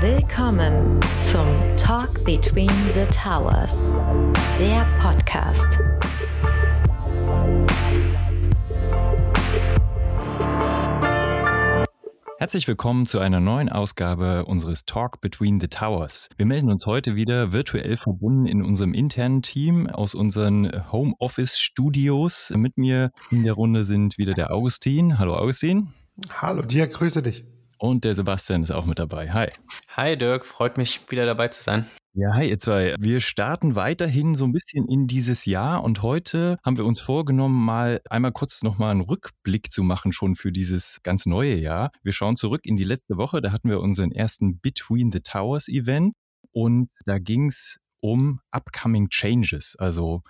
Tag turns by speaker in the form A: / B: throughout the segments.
A: Willkommen zum Talk Between the Towers, der Podcast.
B: Herzlich willkommen zu einer neuen Ausgabe unseres Talk Between the Towers. Wir melden uns heute wieder virtuell verbunden in unserem internen Team aus unseren Homeoffice Studios. Mit mir in der Runde sind wieder der Augustin. Hallo Augustin.
C: Hallo Dirk, grüße dich.
B: Und der Sebastian ist auch mit dabei. Hi.
D: Hi Dirk, freut mich wieder dabei zu sein.
B: Ja, hi ihr zwei. Wir starten weiterhin so ein bisschen in dieses Jahr und heute haben wir uns vorgenommen, mal einmal kurz nochmal einen Rückblick zu machen schon für dieses ganz neue Jahr. Wir schauen zurück in die letzte Woche, da hatten wir unseren ersten Between the Towers Event und da ging es um Upcoming Changes, also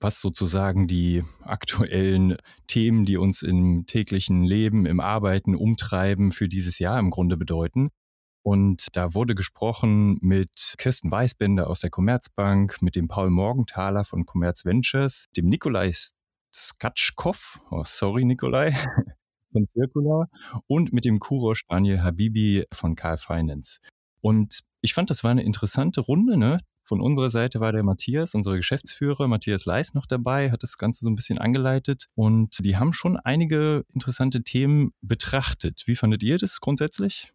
B: was sozusagen die aktuellen Themen, die uns im täglichen Leben, im Arbeiten umtreiben, für dieses Jahr im Grunde bedeuten. Und da wurde gesprochen mit Kirsten Weißbender aus der Commerzbank, mit dem Paul Morgenthaler von Commerz Ventures, dem Nikolai Skatschkow, oh sorry Nikolai, von Circular und mit dem Kurosh Daniel Habibi von Carl Finance. Und ich fand, das war eine interessante Runde. Ne? Von unserer Seite war der Matthias, unser Geschäftsführer, Matthias Leis noch dabei, hat das Ganze so ein bisschen angeleitet und die haben schon einige interessante Themen betrachtet. Wie fandet ihr das grundsätzlich?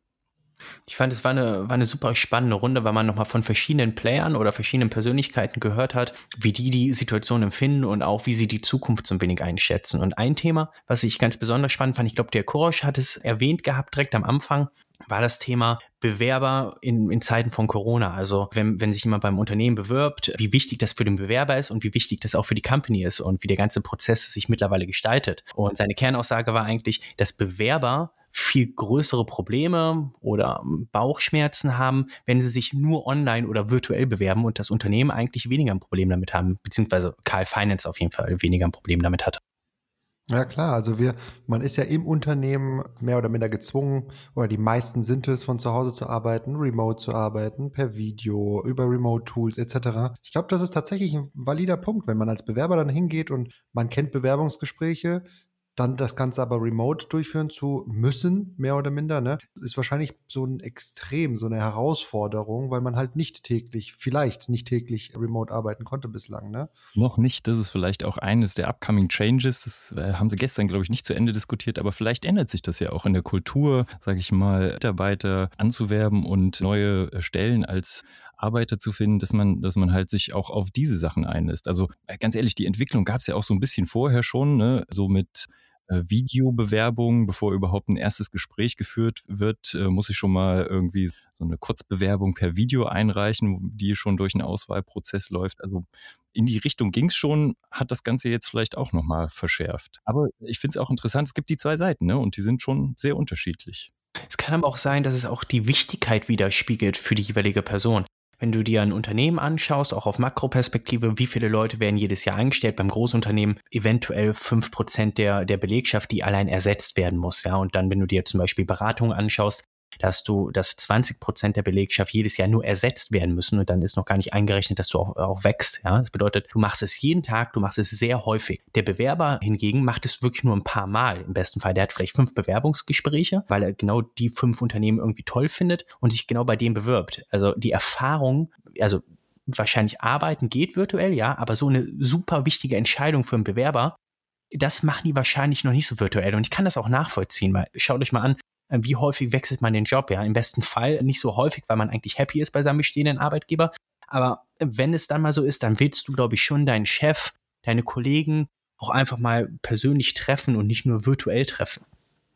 D: Ich fand, es war eine, war eine super spannende Runde, weil man nochmal von verschiedenen Playern oder verschiedenen Persönlichkeiten gehört hat, wie die die Situation empfinden und auch wie sie die Zukunft so ein wenig einschätzen. Und ein Thema, was ich ganz besonders spannend fand, ich glaube, der Korosch hat es erwähnt gehabt direkt am Anfang, war das Thema Bewerber in, in Zeiten von Corona. Also wenn, wenn sich jemand beim Unternehmen bewirbt, wie wichtig das für den Bewerber ist und wie wichtig das auch für die Company ist und wie der ganze Prozess sich mittlerweile gestaltet. Und seine Kernaussage war eigentlich, dass Bewerber viel größere Probleme oder Bauchschmerzen haben, wenn sie sich nur online oder virtuell bewerben und das Unternehmen eigentlich weniger ein Problem damit haben, beziehungsweise Karl Finance auf jeden Fall weniger ein Problem damit hat.
C: Ja klar, also wir, man ist ja im Unternehmen mehr oder minder gezwungen, oder die meisten sind es, von zu Hause zu arbeiten, remote zu arbeiten, per Video, über Remote-Tools etc. Ich glaube, das ist tatsächlich ein valider Punkt, wenn man als Bewerber dann hingeht und man kennt Bewerbungsgespräche, dann das Ganze aber remote durchführen zu müssen, mehr oder minder, ne, ist wahrscheinlich so ein Extrem, so eine Herausforderung, weil man halt nicht täglich, vielleicht nicht täglich remote arbeiten konnte bislang, ne?
B: Noch nicht. Das ist vielleicht auch eines der upcoming Changes. Das äh, haben sie gestern, glaube ich, nicht zu Ende diskutiert, aber vielleicht ändert sich das ja auch in der Kultur, sage ich mal, Mitarbeiter anzuwerben und neue äh, Stellen als Arbeiter zu finden, dass man, dass man halt sich auch auf diese Sachen einlässt. Also äh, ganz ehrlich, die Entwicklung gab es ja auch so ein bisschen vorher schon, ne? so mit äh, Videobewerbung, bevor überhaupt ein erstes Gespräch geführt wird, äh, muss ich schon mal irgendwie so eine Kurzbewerbung per Video einreichen, die schon durch einen Auswahlprozess läuft. Also in die Richtung ging es schon, hat das Ganze jetzt vielleicht auch nochmal verschärft. Aber ich finde es auch interessant, es gibt die zwei Seiten, ne? Und die sind schon sehr unterschiedlich.
D: Es kann aber auch sein, dass es auch die Wichtigkeit widerspiegelt für die jeweilige Person. Wenn du dir ein Unternehmen anschaust, auch auf Makroperspektive, wie viele Leute werden jedes Jahr eingestellt beim Großunternehmen, eventuell fünf Prozent der, der Belegschaft, die allein ersetzt werden muss. Ja, und dann, wenn du dir zum Beispiel Beratungen anschaust, dass du, dass 20 Prozent der Belegschaft jedes Jahr nur ersetzt werden müssen und dann ist noch gar nicht eingerechnet, dass du auch, auch wächst. Ja, das bedeutet, du machst es jeden Tag, du machst es sehr häufig. Der Bewerber hingegen macht es wirklich nur ein paar Mal. Im besten Fall, der hat vielleicht fünf Bewerbungsgespräche, weil er genau die fünf Unternehmen irgendwie toll findet und sich genau bei dem bewirbt. Also die Erfahrung, also wahrscheinlich arbeiten geht virtuell, ja, aber so eine super wichtige Entscheidung für einen Bewerber, das machen die wahrscheinlich noch nicht so virtuell. Und ich kann das auch nachvollziehen, weil schaut euch mal an, wie häufig wechselt man den Job, ja. Im besten Fall nicht so häufig, weil man eigentlich happy ist bei seinem bestehenden Arbeitgeber. Aber wenn es dann mal so ist, dann willst du, glaube ich, schon deinen Chef, deine Kollegen auch einfach mal persönlich treffen und nicht nur virtuell treffen.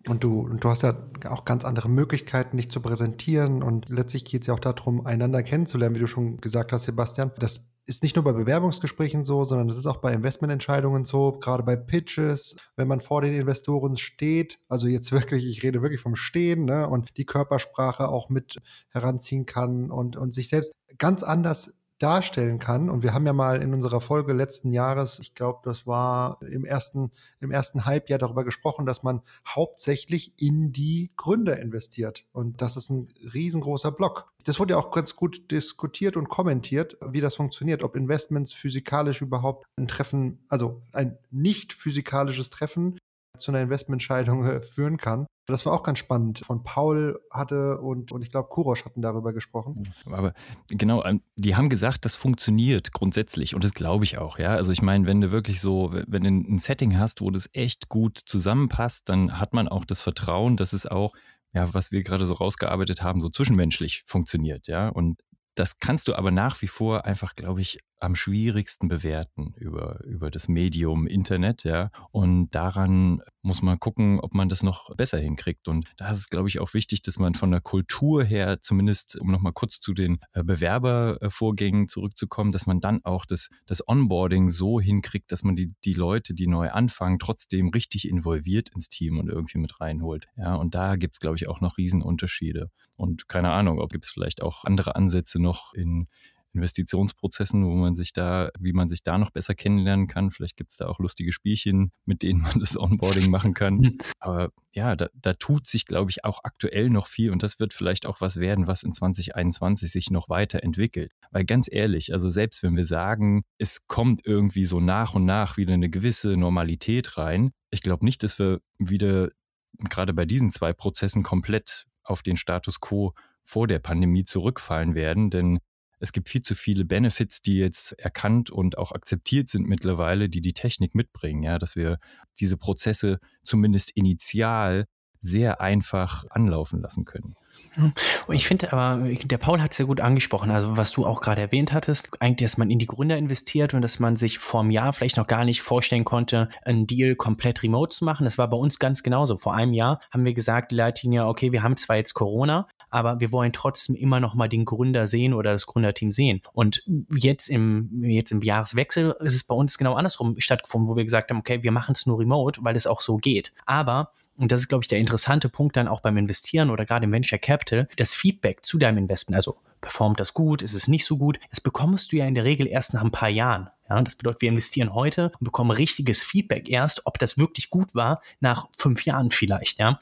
C: Und du, und du hast ja auch ganz andere Möglichkeiten, dich zu präsentieren. Und letztlich geht es ja auch darum, einander kennenzulernen, wie du schon gesagt hast, Sebastian. Das ist nicht nur bei Bewerbungsgesprächen so, sondern es ist auch bei Investmententscheidungen so, gerade bei Pitches, wenn man vor den Investoren steht, also jetzt wirklich, ich rede wirklich vom Stehen ne, und die Körpersprache auch mit heranziehen kann und, und sich selbst ganz anders darstellen kann. Und wir haben ja mal in unserer Folge letzten Jahres, ich glaube, das war im ersten, im ersten Halbjahr darüber gesprochen, dass man hauptsächlich in die Gründer investiert. Und das ist ein riesengroßer Block. Das wurde ja auch ganz gut diskutiert und kommentiert, wie das funktioniert, ob Investments physikalisch überhaupt ein Treffen, also ein nicht physikalisches Treffen zu einer Investmententscheidung äh, führen kann. Das war auch ganz spannend. Von Paul hatte und, und ich glaube, Kurosch hatten darüber gesprochen.
B: Aber genau, ähm, die haben gesagt, das funktioniert grundsätzlich und das glaube ich auch, ja. Also ich meine, wenn du wirklich so, wenn du ein Setting hast, wo das echt gut zusammenpasst, dann hat man auch das Vertrauen, dass es auch ja, was wir gerade so rausgearbeitet haben, so zwischenmenschlich funktioniert, ja. Und das kannst du aber nach wie vor einfach, glaube ich, am schwierigsten bewerten über, über das Medium Internet, ja. Und daran muss man gucken, ob man das noch besser hinkriegt. Und da ist es, glaube ich, auch wichtig, dass man von der Kultur her, zumindest um nochmal kurz zu den äh, Bewerbervorgängen zurückzukommen, dass man dann auch das, das Onboarding so hinkriegt, dass man die, die Leute, die neu anfangen, trotzdem richtig involviert ins Team und irgendwie mit reinholt. Ja, und da gibt es, glaube ich, auch noch Riesenunterschiede. Und keine Ahnung, ob gibt es vielleicht auch andere Ansätze noch in Investitionsprozessen, wo man sich da, wie man sich da noch besser kennenlernen kann. Vielleicht gibt es da auch lustige Spielchen, mit denen man das Onboarding machen kann. Hm. Aber ja, da, da tut sich, glaube ich, auch aktuell noch viel und das wird vielleicht auch was werden, was in 2021 sich noch weiterentwickelt. Weil ganz ehrlich, also selbst wenn wir sagen, es kommt irgendwie so nach und nach wieder eine gewisse Normalität rein, ich glaube nicht, dass wir wieder gerade bei diesen zwei Prozessen komplett auf den Status quo vor der Pandemie zurückfallen werden, denn es gibt viel zu viele Benefits, die jetzt erkannt und auch akzeptiert sind mittlerweile, die die Technik mitbringen, ja, dass wir diese Prozesse zumindest initial sehr einfach anlaufen lassen können.
D: Und ich finde aber, der Paul hat es ja gut angesprochen, also was du auch gerade erwähnt hattest, eigentlich, dass man in die Gründer investiert und dass man sich vor einem Jahr vielleicht noch gar nicht vorstellen konnte, einen Deal komplett remote zu machen. Das war bei uns ganz genauso. Vor einem Jahr haben wir gesagt, die Leitlinie, okay, wir haben zwar jetzt Corona, aber wir wollen trotzdem immer noch mal den Gründer sehen oder das Gründerteam sehen. Und jetzt im, jetzt im Jahreswechsel ist es bei uns genau andersrum stattgefunden, wo wir gesagt haben, okay, wir machen es nur remote, weil es auch so geht. Aber und das ist, glaube ich, der interessante Punkt dann auch beim Investieren oder gerade im Venture Capital, das Feedback zu deinem Investment, also performt das gut, ist es nicht so gut, das bekommst du ja in der Regel erst nach ein paar Jahren. Ja, das bedeutet, wir investieren heute und bekommen richtiges Feedback erst, ob das wirklich gut war, nach fünf Jahren vielleicht, ja.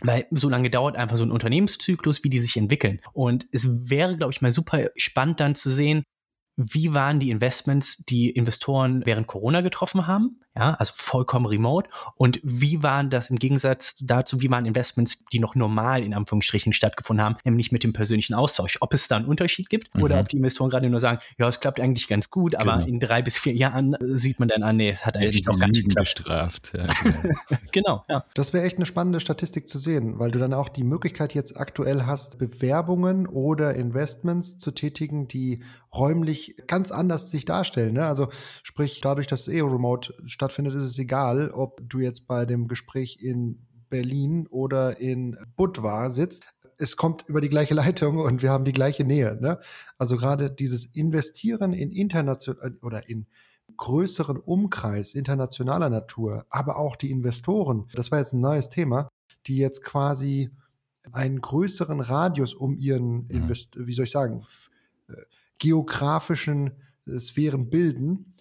D: Weil so lange dauert einfach so ein Unternehmenszyklus, wie die sich entwickeln. Und es wäre, glaube ich, mal super spannend dann zu sehen, wie waren die Investments, die Investoren während Corona getroffen haben? Ja, also vollkommen remote. Und wie waren das im Gegensatz dazu, wie waren Investments, die noch normal in Anführungsstrichen stattgefunden haben, nämlich mit dem persönlichen Austausch? Ob es da einen Unterschied gibt mhm. oder ob die Investoren gerade nur sagen, ja, es klappt eigentlich ganz gut, aber genau. in drei bis vier Jahren sieht man dann an, nee, es hat eigentlich ja, noch gar nicht geklappt.
B: bestraft.
C: Ja, genau. genau ja. Das wäre echt eine spannende Statistik zu sehen, weil du dann auch die Möglichkeit jetzt aktuell hast, Bewerbungen oder Investments zu tätigen, die räumlich ganz anders sich darstellen. Ne? Also sprich, dadurch, dass es eh remote stattfindet, ist es egal, ob du jetzt bei dem Gespräch in Berlin oder in Budva sitzt. Es kommt über die gleiche Leitung und wir haben die gleiche Nähe. Ne? Also gerade dieses Investieren in international oder in größeren Umkreis internationaler Natur, aber auch die Investoren, das war jetzt ein neues Thema, die jetzt quasi einen größeren Radius um ihren, mhm. Invest wie soll ich sagen, geografischen äh, Sphären bilden.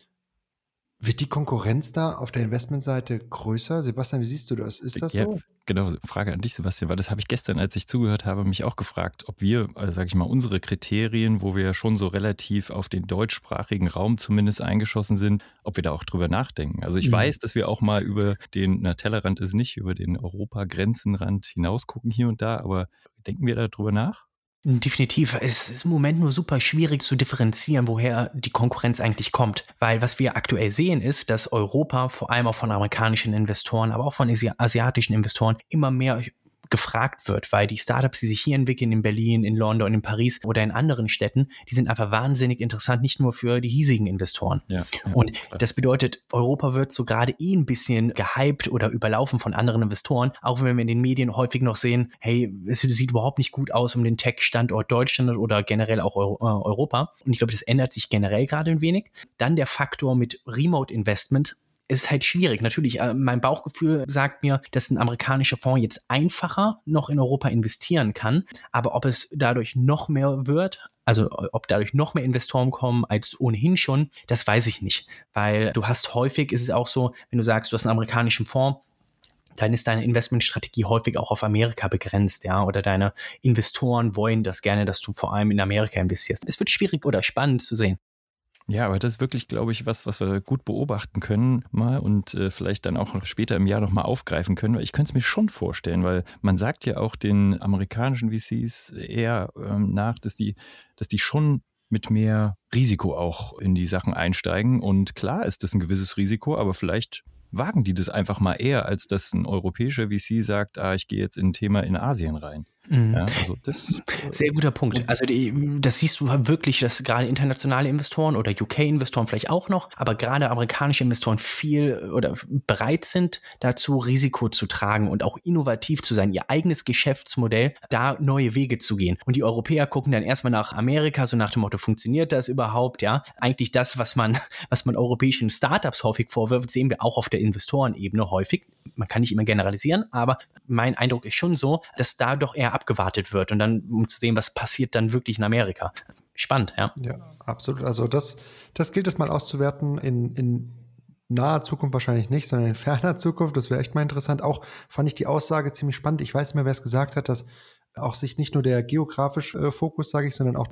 C: Wird die Konkurrenz da auf der Investmentseite größer? Sebastian, wie siehst du das? Ist das ja, so?
B: Genau, Frage an dich, Sebastian, weil das habe ich gestern, als ich zugehört habe, mich auch gefragt, ob wir, also sage ich mal, unsere Kriterien, wo wir ja schon so relativ auf den deutschsprachigen Raum zumindest eingeschossen sind, ob wir da auch drüber nachdenken. Also ich mhm. weiß, dass wir auch mal über den, na, Tellerrand ist nicht, über den Europa-Grenzenrand hinaus gucken hier und da, aber denken wir da drüber nach?
D: Definitiv. Es ist im Moment nur super schwierig zu differenzieren, woher die Konkurrenz eigentlich kommt. Weil was wir aktuell sehen ist, dass Europa vor allem auch von amerikanischen Investoren, aber auch von asiatischen Investoren immer mehr gefragt wird, weil die Startups, die sich hier entwickeln, in Berlin, in London, in Paris oder in anderen Städten, die sind einfach wahnsinnig interessant, nicht nur für die hiesigen Investoren. Ja, ja, und klar. das bedeutet, Europa wird so gerade eh ein bisschen gehypt oder überlaufen von anderen Investoren, auch wenn wir in den Medien häufig noch sehen, hey, es sieht überhaupt nicht gut aus um den Tech-Standort Deutschland oder generell auch äh, Europa. Und ich glaube, das ändert sich generell gerade ein wenig. Dann der Faktor mit Remote Investment es ist halt schwierig. Natürlich, äh, mein Bauchgefühl sagt mir, dass ein amerikanischer Fonds jetzt einfacher noch in Europa investieren kann. Aber ob es dadurch noch mehr wird, also ob dadurch noch mehr Investoren kommen als ohnehin schon, das weiß ich nicht. Weil du hast häufig, ist es auch so, wenn du sagst, du hast einen amerikanischen Fonds, dann ist deine Investmentstrategie häufig auch auf Amerika begrenzt, ja, oder deine Investoren wollen das gerne, dass du vor allem in Amerika investierst. Es wird schwierig oder spannend zu sehen.
B: Ja, aber das ist wirklich, glaube ich, was, was wir gut beobachten können mal und äh, vielleicht dann auch später im Jahr nochmal aufgreifen können. Weil ich könnte es mir schon vorstellen, weil man sagt ja auch den amerikanischen VCs eher ähm, nach, dass die, dass die schon mit mehr Risiko auch in die Sachen einsteigen. Und klar ist das ein gewisses Risiko, aber vielleicht wagen die das einfach mal eher, als dass ein europäischer VC sagt, ah, ich gehe jetzt in ein Thema in Asien rein. Mhm. Ja,
D: also das, Sehr guter Punkt. Also die, das siehst du wirklich, dass gerade internationale Investoren oder UK-Investoren vielleicht auch noch, aber gerade amerikanische Investoren viel oder bereit sind, dazu Risiko zu tragen und auch innovativ zu sein, ihr eigenes Geschäftsmodell, da neue Wege zu gehen. Und die Europäer gucken dann erstmal nach Amerika, so nach dem Motto, funktioniert das überhaupt? Ja, eigentlich das, was man, was man europäischen Startups häufig vorwirft, sehen wir auch auf der Investorenebene häufig. Man kann nicht immer generalisieren, aber mein Eindruck ist schon so, dass da doch eher abgewartet wird und dann, um zu sehen, was passiert dann wirklich in Amerika. Spannend, ja.
C: Ja, absolut. Also das, das gilt es mal auszuwerten in, in naher Zukunft wahrscheinlich nicht, sondern in ferner Zukunft. Das wäre echt mal interessant. Auch fand ich die Aussage ziemlich spannend. Ich weiß nicht mehr, wer es gesagt hat, dass auch sich nicht nur der geografische äh, Fokus, sage ich, sondern auch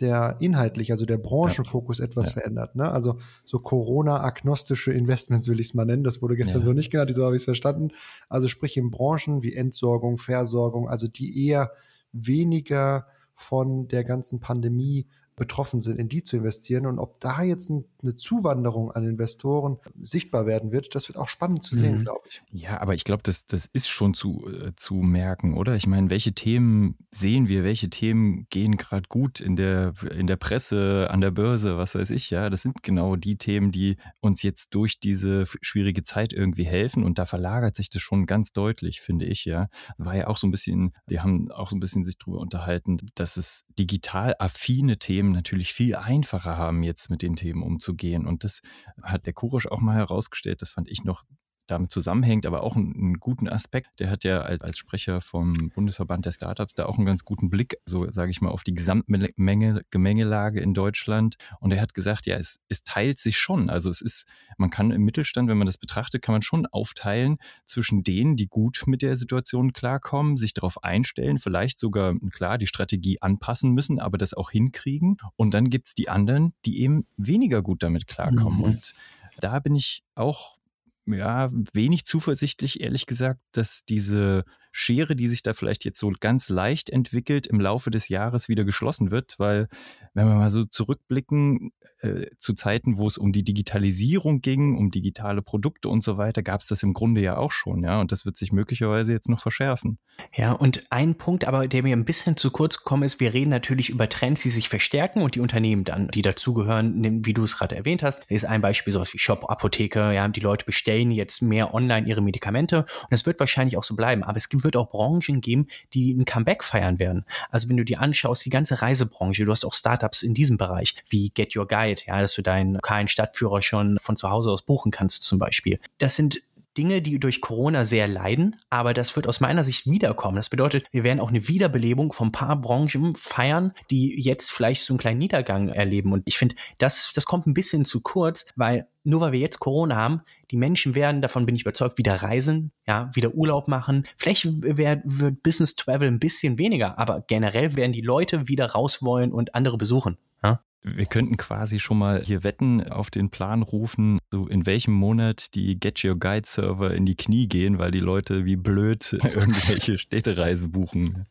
C: der inhaltlich, also der Branchenfokus ja. etwas ja. verändert. Ne? Also so Corona-agnostische Investments will ich es mal nennen. Das wurde gestern ja. so nicht genannt, so habe ich es verstanden. Also sprich in Branchen wie Entsorgung, Versorgung, also die eher weniger von der ganzen Pandemie betroffen sind, in die zu investieren. Und ob da jetzt eine Zuwanderung an Investoren sichtbar werden wird, das wird auch spannend zu sehen, mhm. glaube ich.
B: Ja, aber ich glaube, das, das ist schon zu, äh, zu merken, oder? Ich meine, welche Themen sehen wir, welche Themen gehen gerade gut in der, in der Presse, an der Börse, was weiß ich, ja. Das sind genau die Themen, die uns jetzt durch diese schwierige Zeit irgendwie helfen. Und da verlagert sich das schon ganz deutlich, finde ich, ja. Es war ja auch so ein bisschen, wir haben auch so ein bisschen sich darüber unterhalten, dass es digital affine Themen natürlich viel einfacher haben, jetzt mit den Themen umzugehen. Und das hat der Kurosch auch mal herausgestellt. Das fand ich noch damit zusammenhängt, aber auch einen, einen, guten Aspekt. Der hat ja als, als Sprecher vom Bundesverband der Startups da auch einen ganz guten Blick, so sage ich mal, auf die Gesamtmenge, Gemengelage in Deutschland. Und er hat gesagt, ja, es, es teilt sich schon. Also es ist, man kann im Mittelstand, wenn man das betrachtet, kann man schon aufteilen zwischen denen, die gut mit der Situation klarkommen, sich darauf einstellen, vielleicht sogar, klar, die Strategie anpassen müssen, aber das auch hinkriegen. Und dann gibt es die anderen, die eben weniger gut damit klarkommen. Mhm. Und da bin ich auch ja, wenig zuversichtlich, ehrlich gesagt, dass diese Schere, die sich da vielleicht jetzt so ganz leicht entwickelt, im Laufe des Jahres wieder geschlossen wird, weil wenn wir mal so zurückblicken äh, zu Zeiten, wo es um die Digitalisierung ging, um digitale Produkte und so weiter, gab es das im Grunde ja auch schon, ja, und das wird sich möglicherweise jetzt noch verschärfen.
D: Ja, und ein Punkt aber, der mir ein bisschen zu kurz gekommen ist, wir reden natürlich über Trends, die sich verstärken und die Unternehmen dann, die dazugehören, wie du es gerade erwähnt hast, ist ein Beispiel sowas wie Shop, Apotheke, ja, die Leute bestellen jetzt mehr online ihre Medikamente und das wird wahrscheinlich auch so bleiben, aber es wird auch Branchen geben, die ein Comeback feiern werden. Also wenn du dir anschaust, die ganze Reisebranche, du hast auch Startups in diesem Bereich, wie Get Your Guide, ja, dass du deinen lokalen Stadtführer schon von zu Hause aus buchen kannst zum Beispiel. Das sind Dinge, die durch Corona sehr leiden, aber das wird aus meiner Sicht wiederkommen. Das bedeutet, wir werden auch eine Wiederbelebung von ein paar Branchen feiern, die jetzt vielleicht so einen kleinen Niedergang erleben. Und ich finde, das, das kommt ein bisschen zu kurz, weil nur weil wir jetzt Corona haben, die Menschen werden, davon bin ich überzeugt, wieder reisen, ja, wieder Urlaub machen. Vielleicht wird, wird Business Travel ein bisschen weniger, aber generell werden die Leute wieder raus wollen und andere besuchen. Ja?
B: Wir könnten quasi schon mal hier Wetten auf den Plan rufen, so in welchem Monat die Get Your Guide Server in die Knie gehen, weil die Leute wie blöd irgendwelche Städtereisen buchen.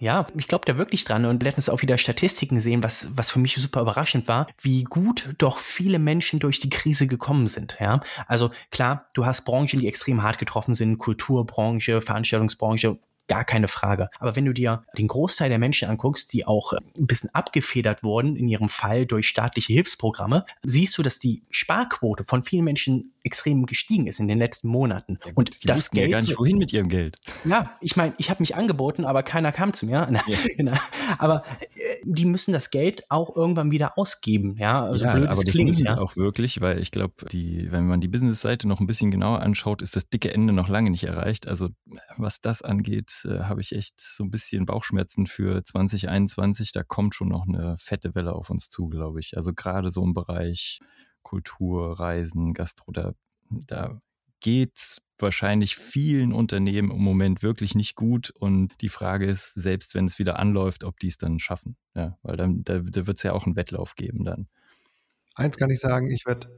D: Ja, ich glaube da wirklich dran und letztens auch wieder Statistiken sehen, was, was für mich super überraschend war, wie gut doch viele Menschen durch die Krise gekommen sind. Ja, also klar, du hast Branchen, die extrem hart getroffen sind, Kulturbranche, Veranstaltungsbranche, gar keine Frage. Aber wenn du dir den Großteil der Menschen anguckst, die auch ein bisschen abgefedert wurden in ihrem Fall durch staatliche Hilfsprogramme, siehst du, dass die Sparquote von vielen Menschen extrem gestiegen ist in den letzten Monaten.
B: Ja, und die das Geld ja gar nicht wohin mit ihrem Geld.
D: Ja, ich meine, ich habe mich angeboten, aber keiner kam zu mir. Ja. genau. Aber äh, die müssen das Geld auch irgendwann wieder ausgeben. Ja,
B: also ja, aber das klingt, müssen sie auch wirklich, weil ich glaube, wenn man die Business-Seite noch ein bisschen genauer anschaut, ist das dicke Ende noch lange nicht erreicht. Also was das angeht, äh, habe ich echt so ein bisschen Bauchschmerzen für 2021. Da kommt schon noch eine fette Welle auf uns zu, glaube ich. Also gerade so im Bereich Kultur, Reisen, Gastro, da, da geht wahrscheinlich vielen Unternehmen im Moment wirklich nicht gut. Und die Frage ist, selbst wenn es wieder anläuft, ob die es dann schaffen. Ja, weil dann, da, da wird es ja auch einen Wettlauf geben dann.
C: Eins kann ich sagen, ich werde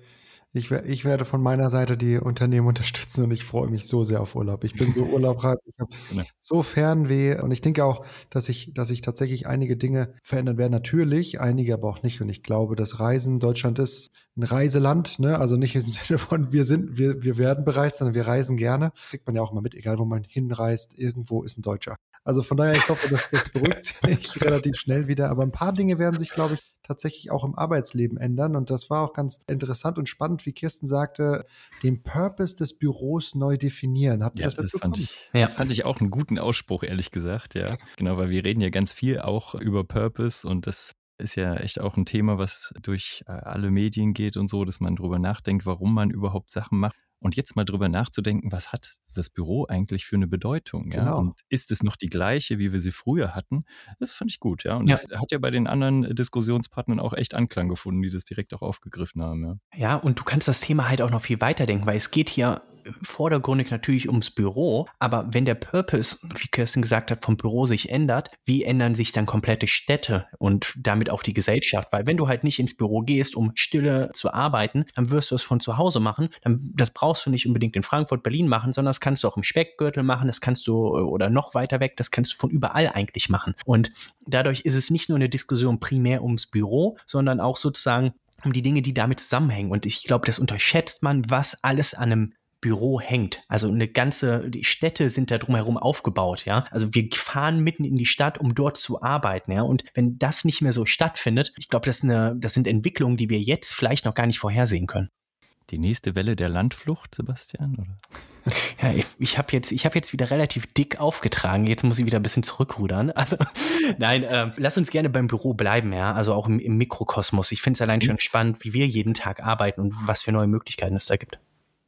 C: ich, ich, werde von meiner Seite die Unternehmen unterstützen und ich freue mich so sehr auf Urlaub. Ich bin so urlaubreif, ich habe genau. so Fernweh und ich denke auch, dass ich, dass sich tatsächlich einige Dinge verändern werden. Natürlich, einige aber auch nicht. Und ich glaube, das Reisen, Deutschland ist ein Reiseland, ne? also nicht im Sinne von wir sind, wir, wir werden bereist, sondern wir reisen gerne. Kriegt man ja auch immer mit, egal wo man hinreist, irgendwo ist ein Deutscher. Also von daher, ich hoffe, dass das beruhigt sich relativ schnell wieder. Aber ein paar Dinge werden sich, glaube ich, tatsächlich auch im Arbeitsleben ändern. Und das war auch ganz interessant und spannend, wie Kirsten sagte, den Purpose des Büros neu definieren.
B: Habt ihr ja, das, das fand ich, ja. fand ich auch einen guten Ausspruch, ehrlich gesagt, ja. Genau, weil wir reden ja ganz viel auch über Purpose und das ist ja echt auch ein Thema, was durch äh, alle Medien geht und so, dass man drüber nachdenkt, warum man überhaupt Sachen macht. Und jetzt mal drüber nachzudenken, was hat das Büro eigentlich für eine Bedeutung? Ja? Genau. Und ist es noch die gleiche, wie wir sie früher hatten? Das fand ich gut, ja. Und ja. das hat ja bei den anderen Diskussionspartnern auch echt Anklang gefunden, die das direkt auch aufgegriffen haben, ja.
D: Ja, und du kannst das Thema halt auch noch viel weiter denken, weil es geht hier vordergründig natürlich ums Büro, aber wenn der Purpose, wie Kirsten gesagt hat, vom Büro sich ändert, wie ändern sich dann komplette Städte und damit auch die Gesellschaft? Weil wenn du halt nicht ins Büro gehst, um stille zu arbeiten, dann wirst du es von zu Hause machen. Dann, das brauchst du nicht unbedingt in Frankfurt, Berlin machen, sondern das kannst du auch im Speckgürtel machen, das kannst du oder noch weiter weg, das kannst du von überall eigentlich machen. Und dadurch ist es nicht nur eine Diskussion primär ums Büro, sondern auch sozusagen um die Dinge, die damit zusammenhängen. Und ich glaube, das unterschätzt man, was alles an einem Büro hängt. Also eine ganze, die Städte sind da drumherum aufgebaut, ja. Also wir fahren mitten in die Stadt, um dort zu arbeiten, ja. Und wenn das nicht mehr so stattfindet, ich glaube, das, das sind Entwicklungen, die wir jetzt vielleicht noch gar nicht vorhersehen können.
B: Die nächste Welle der Landflucht, Sebastian? Oder?
D: Ja, ich, ich habe jetzt, hab jetzt wieder relativ dick aufgetragen. Jetzt muss ich wieder ein bisschen zurückrudern. Also, nein, äh, lass uns gerne beim Büro bleiben, ja. Also auch im, im Mikrokosmos. Ich finde es allein mhm. schon spannend, wie wir jeden Tag arbeiten und was für neue Möglichkeiten es da gibt.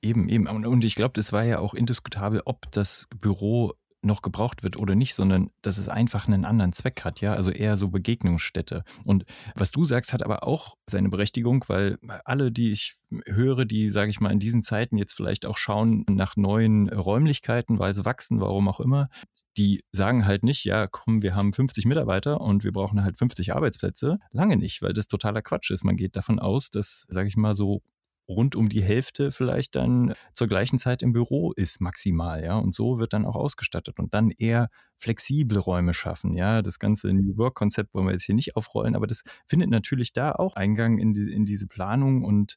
B: Eben, eben. Und ich glaube, das war ja auch indiskutabel, ob das Büro noch gebraucht wird oder nicht, sondern dass es einfach einen anderen Zweck hat, ja, also eher so Begegnungsstätte. Und was du sagst, hat aber auch seine Berechtigung, weil alle, die ich höre, die, sage ich mal, in diesen Zeiten jetzt vielleicht auch schauen nach neuen Räumlichkeiten, weil sie wachsen, warum auch immer, die sagen halt nicht, ja, komm, wir haben 50 Mitarbeiter und wir brauchen halt 50 Arbeitsplätze. Lange nicht, weil das totaler Quatsch ist. Man geht davon aus, dass, sage ich mal, so rund um die Hälfte vielleicht dann zur gleichen Zeit im Büro ist maximal, ja. Und so wird dann auch ausgestattet und dann eher flexible Räume schaffen, ja. Das ganze New Work Konzept wollen wir jetzt hier nicht aufrollen, aber das findet natürlich da auch Eingang in, die, in diese Planung und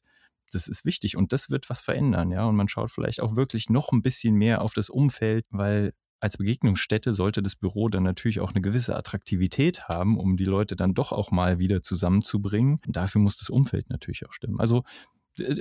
B: das ist wichtig und das wird was verändern, ja. Und man schaut vielleicht auch wirklich noch ein bisschen mehr auf das Umfeld, weil als Begegnungsstätte sollte das Büro dann natürlich auch eine gewisse Attraktivität haben, um die Leute dann doch auch mal wieder zusammenzubringen. Und dafür muss das Umfeld natürlich auch stimmen. Also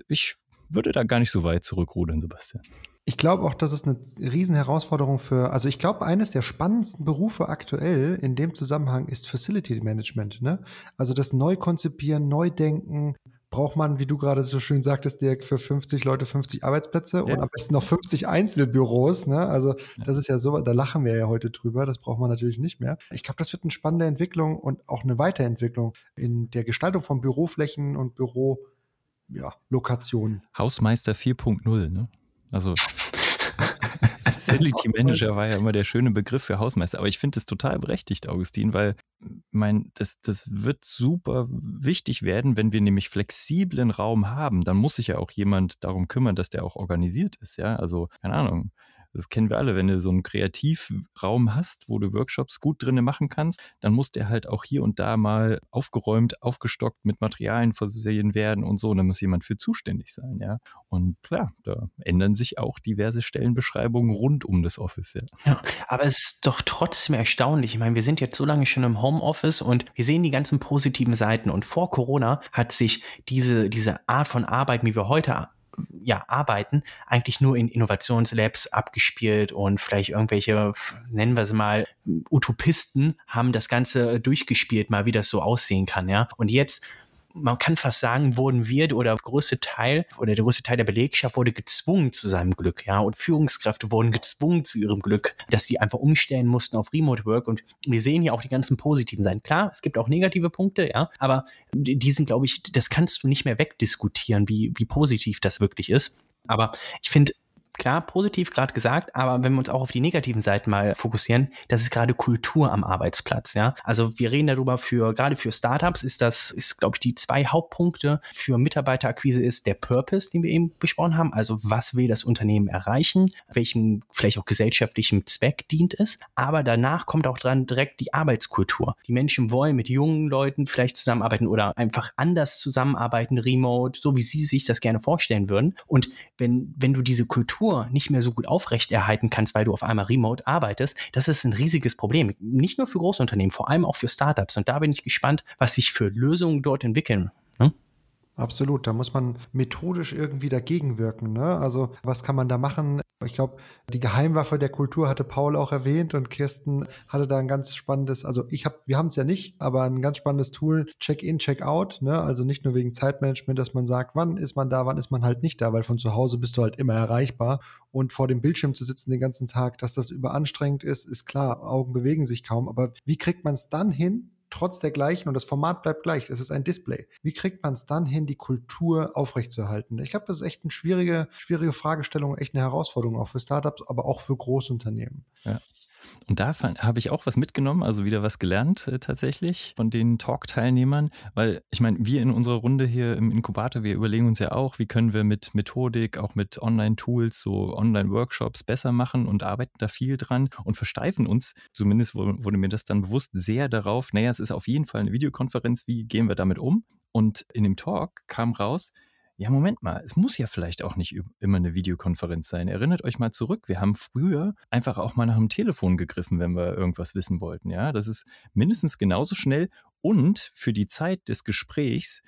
B: ich würde da gar nicht so weit zurückrudern, Sebastian.
C: Ich glaube auch, dass es eine Riesenherausforderung für, also ich glaube, eines der spannendsten Berufe aktuell in dem Zusammenhang ist Facility Management. Ne? Also das Neukonzipieren, Neudenken. Braucht man, wie du gerade so schön sagtest, Dirk, für 50 Leute 50 Arbeitsplätze ja. und am besten noch 50 Einzelbüros. Ne? Also das ist ja so, da lachen wir ja heute drüber, das braucht man natürlich nicht mehr. Ich glaube, das wird eine spannende Entwicklung und auch eine Weiterentwicklung in der Gestaltung von Büroflächen und Büro ja, Lokationen.
B: Hausmeister 4.0, ne? Also Facility Manager war ja immer der schöne Begriff für Hausmeister, aber ich finde es total berechtigt, Augustin, weil mein, das, das wird super wichtig werden, wenn wir nämlich flexiblen Raum haben, dann muss sich ja auch jemand darum kümmern, dass der auch organisiert ist, ja. Also, keine Ahnung, das kennen wir alle, wenn du so einen Kreativraum hast, wo du Workshops gut drinnen machen kannst, dann muss der halt auch hier und da mal aufgeräumt, aufgestockt mit Materialien versehen werden und so. Und da muss jemand für zuständig sein, ja. Und klar, da ändern sich auch diverse Stellenbeschreibungen rund um das Office, ja.
D: Ja, aber es ist doch trotzdem erstaunlich. Ich meine, wir sind jetzt so lange schon im Homeoffice und wir sehen die ganzen positiven Seiten. Und vor Corona hat sich diese, diese Art von Arbeit, wie wir heute ja, arbeiten, eigentlich nur in Innovationslabs abgespielt und vielleicht irgendwelche, nennen wir es mal, Utopisten haben das Ganze durchgespielt, mal wie das so aussehen kann, ja. Und jetzt man kann fast sagen, wurden wir oder der größte Teil oder der größte Teil der Belegschaft wurde gezwungen zu seinem Glück, ja, und Führungskräfte wurden gezwungen zu ihrem Glück, dass sie einfach umstellen mussten auf Remote Work und wir sehen hier auch die ganzen positiven Seiten. Klar, es gibt auch negative Punkte, ja, aber die sind, glaube ich, das kannst du nicht mehr wegdiskutieren, wie, wie positiv das wirklich ist. Aber ich finde, klar, positiv gerade gesagt, aber wenn wir uns auch auf die negativen Seiten mal fokussieren, das ist gerade Kultur am Arbeitsplatz, ja. Also wir reden darüber für, gerade für Startups ist das, ist, glaube ich, die zwei Hauptpunkte für Mitarbeiterakquise ist der Purpose, den wir eben besprochen haben. Also was will das Unternehmen erreichen? Welchem vielleicht auch gesellschaftlichen Zweck dient es? Aber danach kommt auch dran direkt die Arbeitskultur. Die Menschen wollen mit jungen Leuten vielleicht zusammenarbeiten oder einfach anders zusammenarbeiten, remote, so wie sie sich das gerne vorstellen würden. Und wenn, wenn du diese Kultur nicht mehr so gut aufrechterhalten kannst, weil du auf einmal remote arbeitest, das ist ein riesiges Problem. Nicht nur für Großunternehmen, vor allem auch für Startups. Und da bin ich gespannt, was sich für Lösungen dort entwickeln.
C: Absolut, da muss man methodisch irgendwie dagegen wirken. Ne? Also was kann man da machen? Ich glaube, die Geheimwaffe der Kultur hatte Paul auch erwähnt und Kirsten hatte da ein ganz spannendes, also ich habe, wir haben es ja nicht, aber ein ganz spannendes Tool, Check-in, Check-out. Ne? Also nicht nur wegen Zeitmanagement, dass man sagt, wann ist man da, wann ist man halt nicht da, weil von zu Hause bist du halt immer erreichbar. Und vor dem Bildschirm zu sitzen den ganzen Tag, dass das überanstrengend ist, ist klar, Augen bewegen sich kaum. Aber wie kriegt man es dann hin, trotz der gleichen und das Format bleibt gleich, es ist ein Display. Wie kriegt man es dann hin, die Kultur aufrechtzuerhalten? Ich glaube, das ist echt eine schwierige, schwierige Fragestellung, echt eine Herausforderung auch für Startups, aber auch für Großunternehmen.
B: Ja. Und da habe ich auch was mitgenommen, also wieder was gelernt äh, tatsächlich von den Talk-Teilnehmern, weil ich meine, wir in unserer Runde hier im Inkubator, wir überlegen uns ja auch, wie können wir mit Methodik, auch mit Online-Tools, so Online-Workshops besser machen und arbeiten da viel dran und versteifen uns, zumindest wurde mir das dann bewusst, sehr darauf, naja, es ist auf jeden Fall eine Videokonferenz, wie gehen wir damit um? Und in dem Talk kam raus, ja, Moment mal, es muss ja vielleicht auch nicht immer eine Videokonferenz sein. Erinnert euch mal zurück, wir haben früher einfach auch mal nach dem Telefon gegriffen, wenn wir irgendwas wissen wollten. Ja, das ist mindestens genauso schnell und für die Zeit des Gesprächs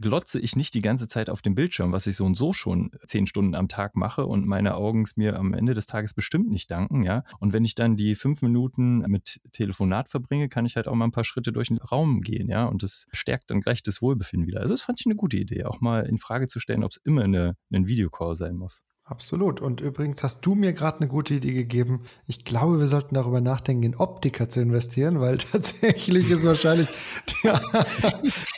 B: glotze ich nicht die ganze Zeit auf dem Bildschirm, was ich so und so schon zehn Stunden am Tag mache und meine Augen es mir am Ende des Tages bestimmt nicht danken, ja. Und wenn ich dann die fünf Minuten mit Telefonat verbringe, kann ich halt auch mal ein paar Schritte durch den Raum gehen, ja. Und das stärkt dann gleich das Wohlbefinden wieder. Also das fand ich eine gute Idee, auch mal in Frage zu stellen, ob es immer eine, ein Videocall sein muss.
C: Absolut. Und übrigens hast du mir gerade eine gute Idee gegeben. Ich glaube, wir sollten darüber nachdenken, in Optiker zu investieren, weil tatsächlich ist wahrscheinlich die,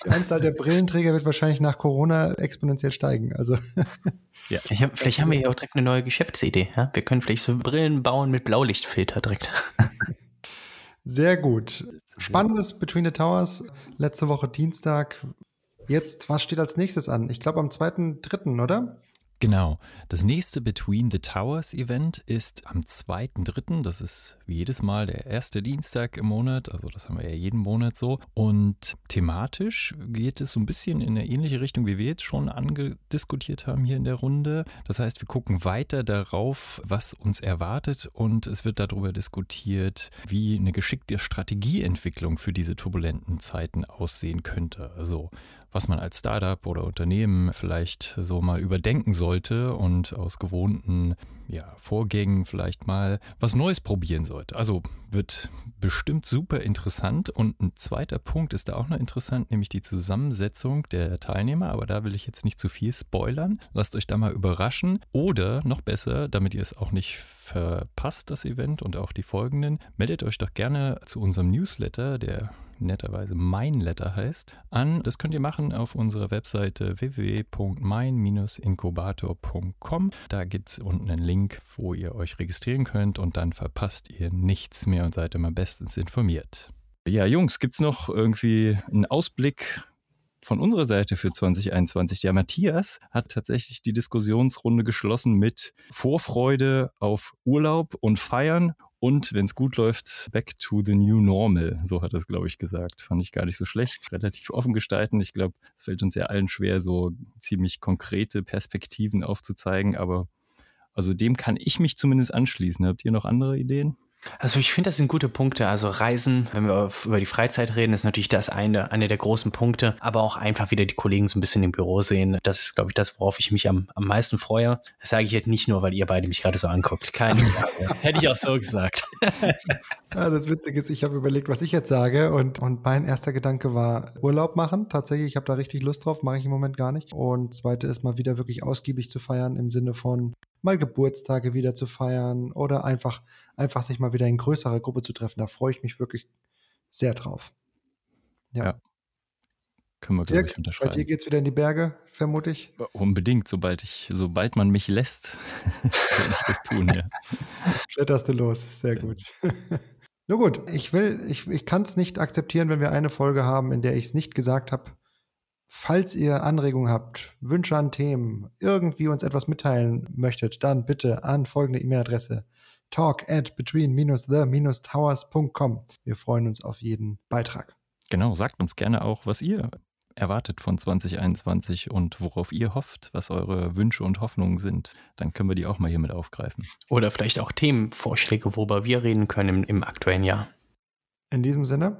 C: die Anzahl der Brillenträger wird wahrscheinlich nach Corona exponentiell steigen. Also
D: ja. vielleicht, vielleicht haben wir ja auch direkt eine neue Geschäftsidee. Ja? Wir können vielleicht so Brillen bauen mit Blaulichtfilter direkt.
C: Sehr gut. Spannendes Between the Towers. Letzte Woche Dienstag. Jetzt, was steht als nächstes an? Ich glaube am 2.3., oder?
B: Genau. Das nächste Between the Towers Event ist am 2.3. Das ist wie jedes Mal der erste Dienstag im Monat. Also das haben wir ja jeden Monat so. Und thematisch geht es so ein bisschen in eine ähnliche Richtung, wie wir jetzt schon angediskutiert haben hier in der Runde. Das heißt, wir gucken weiter darauf, was uns erwartet und es wird darüber diskutiert, wie eine geschickte Strategieentwicklung für diese turbulenten Zeiten aussehen könnte. Also was man als Startup oder Unternehmen vielleicht so mal überdenken sollte und aus gewohnten ja, Vorgängen vielleicht mal was Neues probieren sollte. Also wird bestimmt super interessant. Und ein zweiter Punkt ist da auch noch interessant, nämlich die Zusammensetzung der Teilnehmer. Aber da will ich jetzt nicht zu viel spoilern. Lasst euch da mal überraschen. Oder noch besser, damit ihr es auch nicht verpasst, das Event und auch die folgenden, meldet euch doch gerne zu unserem Newsletter, der netterweise Mein Letter heißt, an. Das könnt ihr machen auf unserer Webseite www.mein-inkubator.com. Da gibt es unten einen Link, wo ihr euch registrieren könnt und dann verpasst ihr nichts mehr und seid immer bestens informiert. Ja, Jungs, gibt es noch irgendwie einen Ausblick von unserer Seite für 2021. Der Matthias hat tatsächlich die Diskussionsrunde geschlossen mit Vorfreude auf Urlaub und Feiern und wenn es gut läuft, back to the new normal. So hat er es, glaube ich, gesagt. Fand ich gar nicht so schlecht. Relativ offen gestalten. Ich glaube, es fällt uns ja allen schwer, so ziemlich konkrete Perspektiven aufzuzeigen. Aber also dem kann ich mich zumindest anschließen. Habt ihr noch andere Ideen?
D: Also ich finde, das sind gute Punkte. Also Reisen, wenn wir über die Freizeit reden, ist natürlich das eine, eine der großen Punkte. Aber auch einfach wieder die Kollegen so ein bisschen im Büro sehen. Das ist, glaube ich, das, worauf ich mich am, am meisten freue. Das sage ich jetzt nicht nur, weil ihr beide mich gerade so anguckt. Keine Frage. Das hätte ich auch so gesagt.
C: ja, das Witzige ist, ich habe überlegt, was ich jetzt sage. Und, und mein erster Gedanke war Urlaub machen. Tatsächlich, ich habe da richtig Lust drauf, mache ich im Moment gar nicht. Und zweite ist mal wieder wirklich ausgiebig zu feiern im Sinne von mal Geburtstage wieder zu feiern oder einfach, einfach sich mal wieder in größerer Gruppe zu treffen. Da freue ich mich wirklich sehr drauf.
B: Ja. ja. können wir, glaube ich, unterschreiben.
C: Bei dir geht es wieder in die Berge, vermute ich.
B: Unbedingt, sobald ich, sobald man mich lässt, werde ich das tun, ja.
C: Kletterst du los, sehr gut. Nur gut, ich will, ich, ich kann es nicht akzeptieren, wenn wir eine Folge haben, in der ich es nicht gesagt habe. Falls ihr Anregungen habt, Wünsche an Themen, irgendwie uns etwas mitteilen möchtet, dann bitte an folgende E-Mail-Adresse talk at between-the-towers.com. Wir freuen uns auf jeden Beitrag.
B: Genau, sagt uns gerne auch, was ihr erwartet von 2021 und worauf ihr hofft, was eure Wünsche und Hoffnungen sind. Dann können wir die auch mal hier mit aufgreifen.
D: Oder vielleicht auch Themenvorschläge, worüber wir reden können im, im aktuellen Jahr.
C: In diesem Sinne,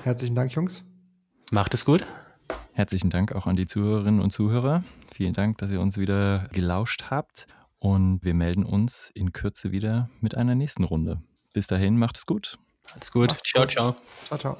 C: herzlichen Dank, Jungs.
D: Macht es gut.
B: Herzlichen Dank auch an die Zuhörerinnen und Zuhörer. Vielen Dank, dass ihr uns wieder gelauscht habt. Und wir melden uns in Kürze wieder mit einer nächsten Runde. Bis dahin, macht es gut.
D: Macht's gut.
C: Macht's
D: ciao,
C: gut.
D: ciao.
C: Ciao, ciao.